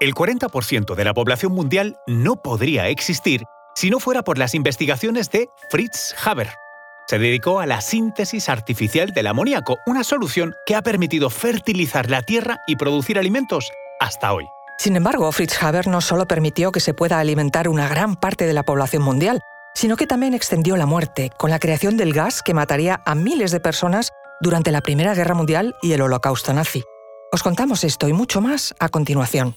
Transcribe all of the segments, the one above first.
El 40% de la población mundial no podría existir si no fuera por las investigaciones de Fritz Haber. Se dedicó a la síntesis artificial del amoníaco, una solución que ha permitido fertilizar la tierra y producir alimentos hasta hoy. Sin embargo, Fritz Haber no solo permitió que se pueda alimentar una gran parte de la población mundial, sino que también extendió la muerte con la creación del gas que mataría a miles de personas durante la Primera Guerra Mundial y el Holocausto nazi. Os contamos esto y mucho más a continuación.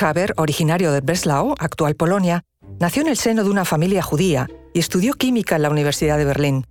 Haber, originario de Breslau, actual Polonia, nació en el seno de una familia judía y estudió química en la Universidad de Berlín.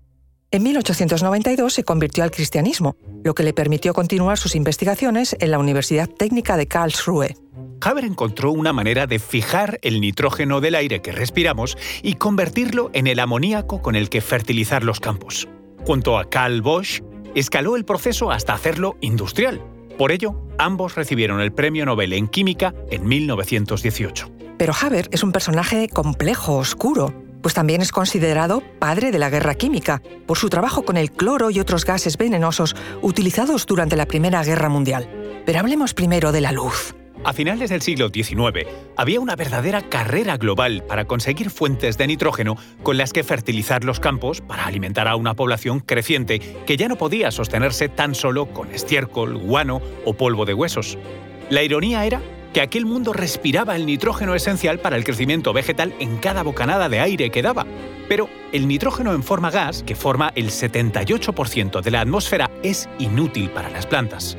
En 1892 se convirtió al cristianismo, lo que le permitió continuar sus investigaciones en la Universidad Técnica de Karlsruhe. Haber encontró una manera de fijar el nitrógeno del aire que respiramos y convertirlo en el amoníaco con el que fertilizar los campos. Junto a Karl Bosch, escaló el proceso hasta hacerlo industrial. Por ello, ambos recibieron el Premio Nobel en Química en 1918. Pero Haber es un personaje complejo, oscuro, pues también es considerado padre de la guerra química, por su trabajo con el cloro y otros gases venenosos utilizados durante la Primera Guerra Mundial. Pero hablemos primero de la luz. A finales del siglo XIX, había una verdadera carrera global para conseguir fuentes de nitrógeno con las que fertilizar los campos para alimentar a una población creciente que ya no podía sostenerse tan solo con estiércol, guano o polvo de huesos. La ironía era que aquel mundo respiraba el nitrógeno esencial para el crecimiento vegetal en cada bocanada de aire que daba. Pero el nitrógeno en forma gas, que forma el 78% de la atmósfera, es inútil para las plantas.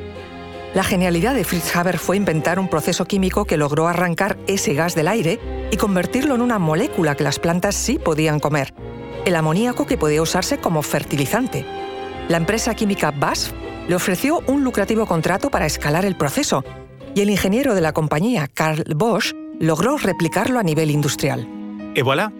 La genialidad de Fritz Haber fue inventar un proceso químico que logró arrancar ese gas del aire y convertirlo en una molécula que las plantas sí podían comer, el amoníaco que podía usarse como fertilizante. La empresa química BASF le ofreció un lucrativo contrato para escalar el proceso y el ingeniero de la compañía, Karl Bosch, logró replicarlo a nivel industrial. Et voilà,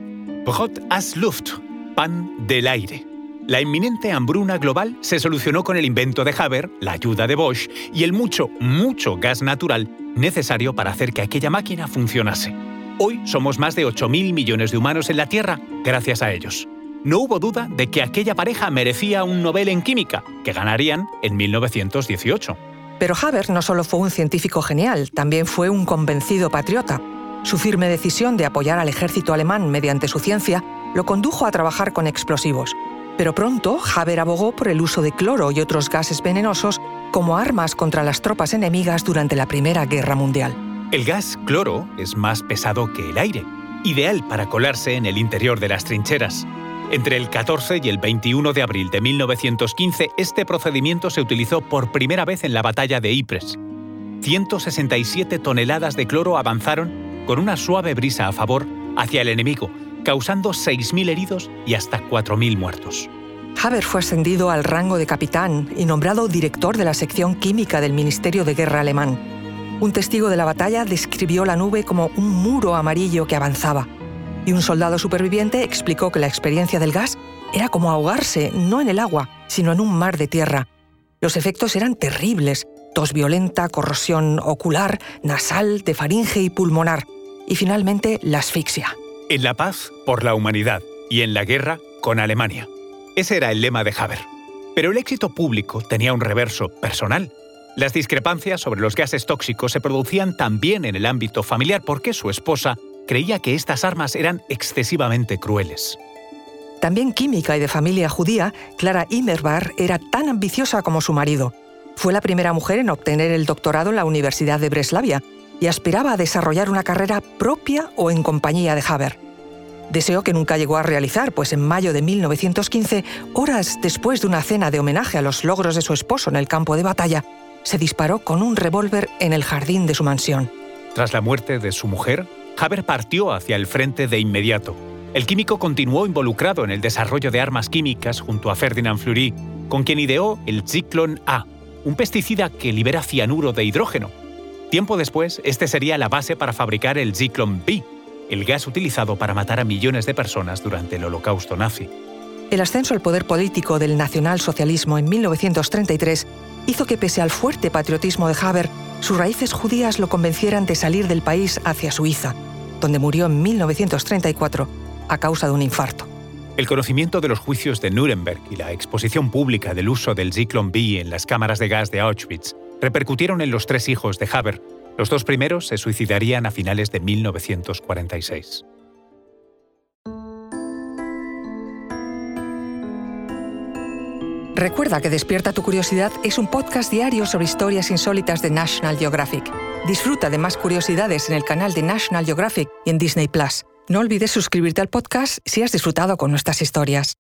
Brot as Luft, pan del aire. La inminente hambruna global se solucionó con el invento de Haber, la ayuda de Bosch y el mucho, mucho gas natural necesario para hacer que aquella máquina funcionase. Hoy somos más de 8.000 millones de humanos en la Tierra gracias a ellos. No hubo duda de que aquella pareja merecía un Nobel en Química, que ganarían en 1918. Pero Haber no solo fue un científico genial, también fue un convencido patriota. Su firme decisión de apoyar al ejército alemán mediante su ciencia lo condujo a trabajar con explosivos. Pero pronto, Haber abogó por el uso de cloro y otros gases venenosos como armas contra las tropas enemigas durante la Primera Guerra Mundial. El gas cloro es más pesado que el aire, ideal para colarse en el interior de las trincheras. Entre el 14 y el 21 de abril de 1915, este procedimiento se utilizó por primera vez en la batalla de Ypres. 167 toneladas de cloro avanzaron con una suave brisa a favor hacia el enemigo, causando 6.000 heridos y hasta 4.000 muertos. Haber fue ascendido al rango de capitán y nombrado director de la sección química del Ministerio de Guerra alemán. Un testigo de la batalla describió la nube como un muro amarillo que avanzaba y un soldado superviviente explicó que la experiencia del gas era como ahogarse no en el agua, sino en un mar de tierra. Los efectos eran terribles, tos violenta, corrosión ocular, nasal, de faringe y pulmonar, y finalmente la asfixia. En la paz, por la humanidad, y en la guerra, con Alemania. Ese era el lema de Haber. Pero el éxito público tenía un reverso personal. Las discrepancias sobre los gases tóxicos se producían también en el ámbito familiar porque su esposa creía que estas armas eran excesivamente crueles. También química y de familia judía, Clara Immerbar era tan ambiciosa como su marido. Fue la primera mujer en obtener el doctorado en la Universidad de Breslavia y aspiraba a desarrollar una carrera propia o en compañía de Haber. Deseo que nunca llegó a realizar, pues en mayo de 1915, horas después de una cena de homenaje a los logros de su esposo en el campo de batalla, se disparó con un revólver en el jardín de su mansión. Tras la muerte de su mujer, Haber partió hacia el frente de inmediato. El químico continuó involucrado en el desarrollo de armas químicas junto a Ferdinand Fleury, con quien ideó el Zyklon A, un pesticida que libera cianuro de hidrógeno. Tiempo después, este sería la base para fabricar el Zyklon B, el gas utilizado para matar a millones de personas durante el holocausto nazi. El ascenso al poder político del nacionalsocialismo en 1933 hizo que pese al fuerte patriotismo de Haber, sus raíces judías lo convencieran de salir del país hacia Suiza, donde murió en 1934 a causa de un infarto. El conocimiento de los juicios de Nuremberg y la exposición pública del uso del Zyklon B en las cámaras de gas de Auschwitz repercutieron en los tres hijos de Haber. Los dos primeros se suicidarían a finales de 1946. Recuerda que Despierta tu Curiosidad es un podcast diario sobre historias insólitas de National Geographic. Disfruta de más curiosidades en el canal de National Geographic y en Disney Plus. No olvides suscribirte al podcast si has disfrutado con nuestras historias.